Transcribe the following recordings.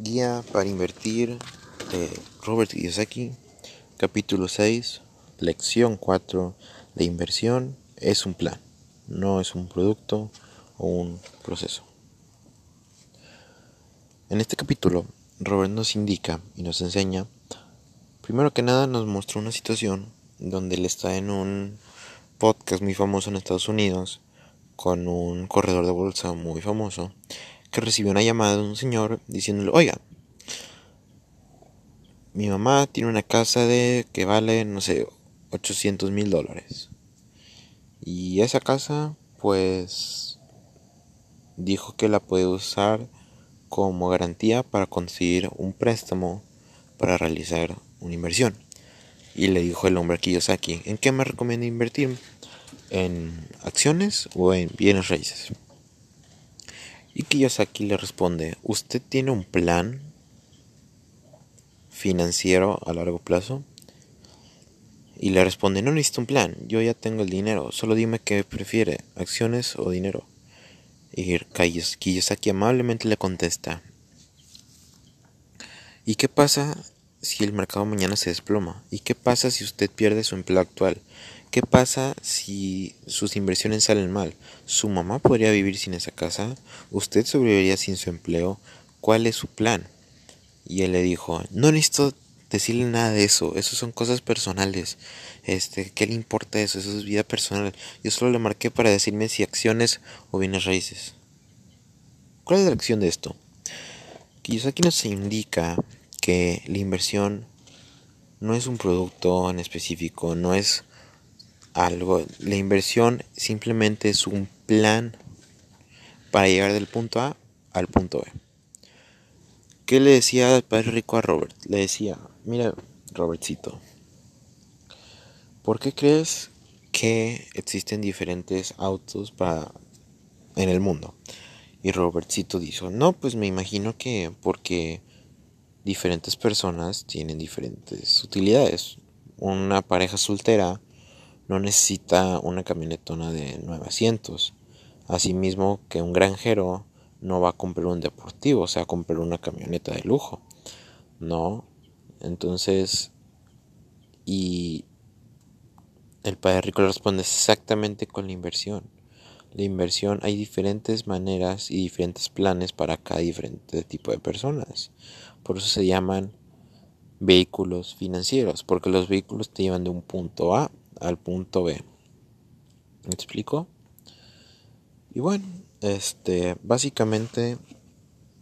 Guía para invertir de Robert Kiyosaki, capítulo 6, lección 4. La inversión es un plan, no es un producto o un proceso. En este capítulo, Robert nos indica y nos enseña, primero que nada nos muestra una situación donde él está en un podcast muy famoso en Estados Unidos con un corredor de bolsa muy famoso que recibió una llamada de un señor diciéndole, oiga, mi mamá tiene una casa de que vale, no sé, 800 mil dólares. Y esa casa, pues, dijo que la puede usar como garantía para conseguir un préstamo para realizar una inversión. Y le dijo el hombre aquí, aquí, ¿en qué me recomienda invertir? ¿En acciones o en bienes raíces? Y Kiyosaki le responde, ¿usted tiene un plan financiero a largo plazo? Y le responde, no necesito un plan, yo ya tengo el dinero, solo dime qué prefiere, acciones o dinero. Y Kiyosaki amablemente le contesta, ¿y qué pasa si el mercado mañana se desploma? ¿Y qué pasa si usted pierde su empleo actual? ¿Qué pasa si sus inversiones salen mal? ¿Su mamá podría vivir sin esa casa? ¿Usted sobreviviría sin su empleo? ¿Cuál es su plan? Y él le dijo, no necesito decirle nada de eso, eso son cosas personales. Este, ¿qué le importa eso? Eso es vida personal. Yo solo le marqué para decirme si acciones o bienes raíces. ¿Cuál es la acción de esto? aquí nos indica que la inversión no es un producto en específico, no es algo. La inversión simplemente es un plan para llegar del punto A al punto B. ¿Qué le decía el padre rico a Robert? Le decía, mira, Robertcito, ¿por qué crees que existen diferentes autos para en el mundo? Y Robertcito dijo, no, pues me imagino que porque diferentes personas tienen diferentes utilidades. Una pareja soltera no necesita una camionetona de nueve asientos. Asimismo que un granjero no va a comprar un deportivo, o sea, a comprar una camioneta de lujo. No. Entonces, y el padre rico responde exactamente con la inversión. La inversión hay diferentes maneras y diferentes planes para cada diferente tipo de personas. Por eso se llaman vehículos financieros, porque los vehículos te llevan de un punto A al punto B. ¿Me explico? Y bueno, este, básicamente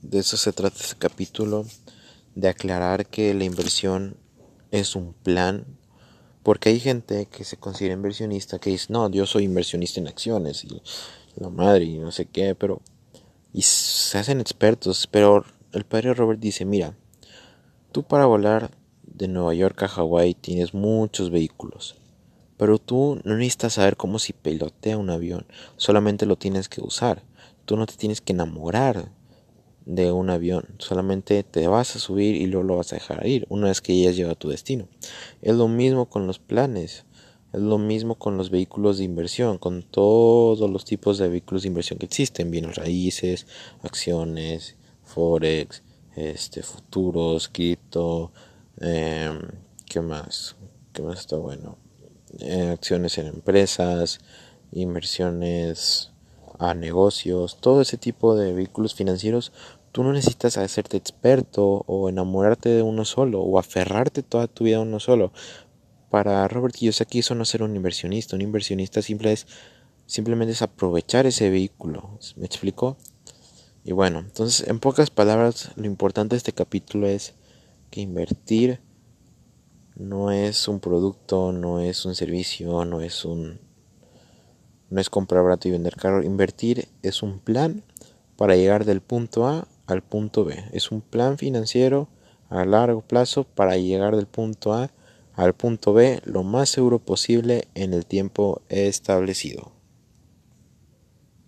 de eso se trata este capítulo, de aclarar que la inversión es un plan, porque hay gente que se considera inversionista que dice, no, yo soy inversionista en acciones y la madre y no sé qué, pero y se hacen expertos, pero el padre Robert dice, mira, tú para volar de Nueva York a Hawái tienes muchos vehículos pero tú no necesitas saber cómo se pilotea un avión, solamente lo tienes que usar. Tú no te tienes que enamorar de un avión, solamente te vas a subir y luego lo vas a dejar ir una vez que ya has llegado a tu destino. Es lo mismo con los planes, es lo mismo con los vehículos de inversión, con todos los tipos de vehículos de inversión que existen, bienes raíces, acciones, forex, este, futuros, cripto, eh, ¿qué más? ¿Qué más está bueno? Acciones en empresas, inversiones a negocios, todo ese tipo de vehículos financieros, tú no necesitas hacerte experto o enamorarte de uno solo o aferrarte toda tu vida a uno solo. Para Robert Kiyosaki eso no ser un inversionista, un inversionista simple es, simplemente es aprovechar ese vehículo, ¿me explico? Y bueno, entonces en pocas palabras lo importante de este capítulo es que invertir no es un producto, no es un servicio, no es un no es comprar barato y vender caro. Invertir es un plan para llegar del punto A al punto B. Es un plan financiero a largo plazo para llegar del punto A al punto B lo más seguro posible en el tiempo establecido.